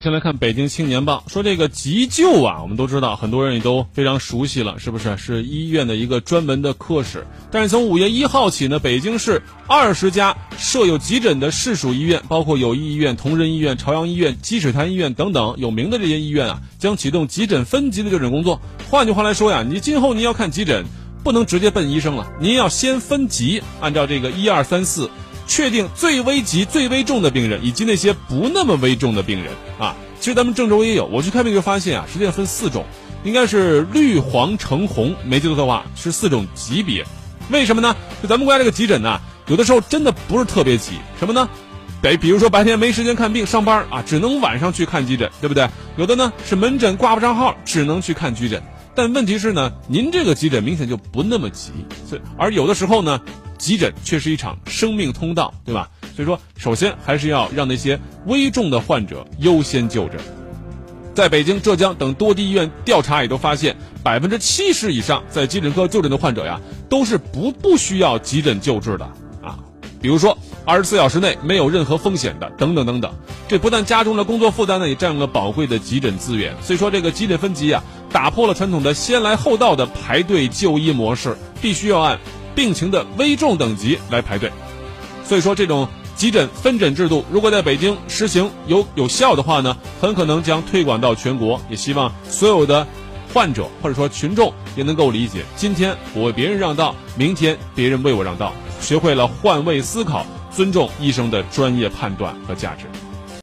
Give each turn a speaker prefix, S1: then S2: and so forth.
S1: 先来看《北京青年报》，说这个急救啊，我们都知道，很多人也都非常熟悉了，是不是？是医院的一个专门的科室。但是从五月一号起呢，北京市二十家设有急诊的市属医院，包括友谊医院、同仁医院、朝阳医院、积水潭医院等等有名的这些医院啊，将启动急诊分级的就诊工作。换句话来说呀，你今后您要看急诊，不能直接奔医生了，您要先分级，按照这个一二三四。确定最危急、最危重的病人，以及那些不那么危重的病人啊。其实咱们郑州也有，我去看病就发现啊，实际上分四种，应该是绿、黄、橙、红，没记错的话是四种级别。为什么呢？就咱们国家这个急诊呢，有的时候真的不是特别急，什么呢？得比如说白天没时间看病上班啊，只能晚上去看急诊，对不对？有的呢是门诊挂不上号，只能去看急诊。但问题是呢，您这个急诊明显就不那么急，所以而有的时候呢。急诊却是一场生命通道，对吧？所以说，首先还是要让那些危重的患者优先就诊。在北京、浙江等多地医院调查也都发现，百分之七十以上在急诊科就诊的患者呀，都是不不需要急诊救治的啊。比如说，二十四小时内没有任何风险的，等等等等。这不但加重了工作负担呢，也占用了宝贵的急诊资源。所以说，这个急诊分级啊，打破了传统的先来后到的排队就医模式，必须要按。病情的危重等级来排队，所以说这种急诊分诊制度如果在北京实行有有效的话呢，很可能将推广到全国。也希望所有的患者或者说群众也能够理解：今天我为别人让道，明天别人为我让道。学会了换位思考，尊重医生的专业判断和价值。